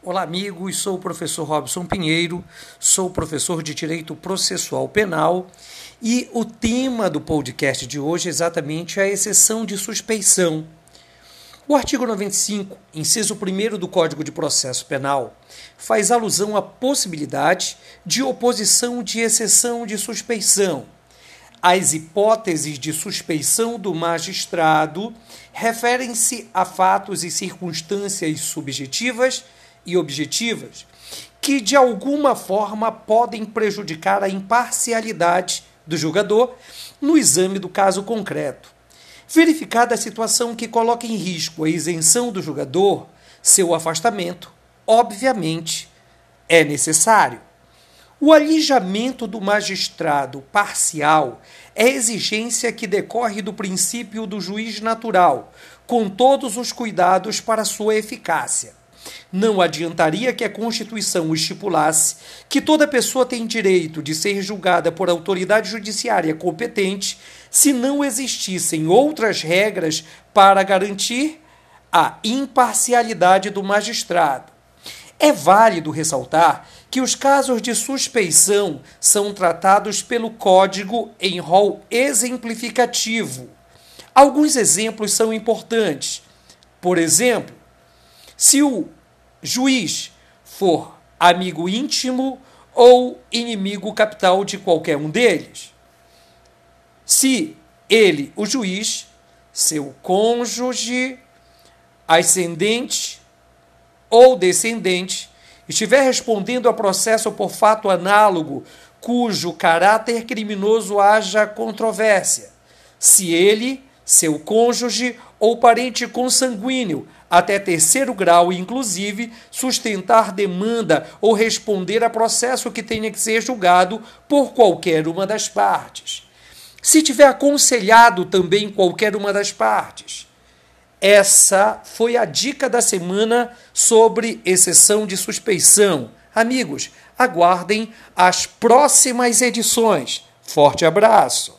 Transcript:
Olá, amigos. Sou o professor Robson Pinheiro, sou professor de Direito Processual Penal e o tema do podcast de hoje é exatamente a exceção de suspeição. O artigo 95, inciso 1 do Código de Processo Penal, faz alusão à possibilidade de oposição de exceção de suspeição. As hipóteses de suspeição do magistrado referem-se a fatos e circunstâncias subjetivas e objetivas que de alguma forma podem prejudicar a imparcialidade do julgador no exame do caso concreto. Verificada a situação que coloca em risco a isenção do julgador, seu afastamento, obviamente, é necessário. O alijamento do magistrado parcial é exigência que decorre do princípio do juiz natural, com todos os cuidados para sua eficácia. Não adiantaria que a Constituição estipulasse que toda pessoa tem direito de ser julgada por autoridade judiciária competente se não existissem outras regras para garantir a imparcialidade do magistrado. É válido ressaltar que os casos de suspeição são tratados pelo Código em rol exemplificativo. Alguns exemplos são importantes. Por exemplo, se o juiz for amigo íntimo ou inimigo capital de qualquer um deles. Se ele, o juiz, seu cônjuge, ascendente ou descendente, estiver respondendo a processo por fato análogo cujo caráter criminoso haja controvérsia, se ele, seu cônjuge ou parente consanguíneo até terceiro grau, inclusive, sustentar demanda ou responder a processo que tenha que ser julgado por qualquer uma das partes. Se tiver aconselhado também qualquer uma das partes. Essa foi a dica da semana sobre exceção de suspeição. Amigos, aguardem as próximas edições. Forte abraço!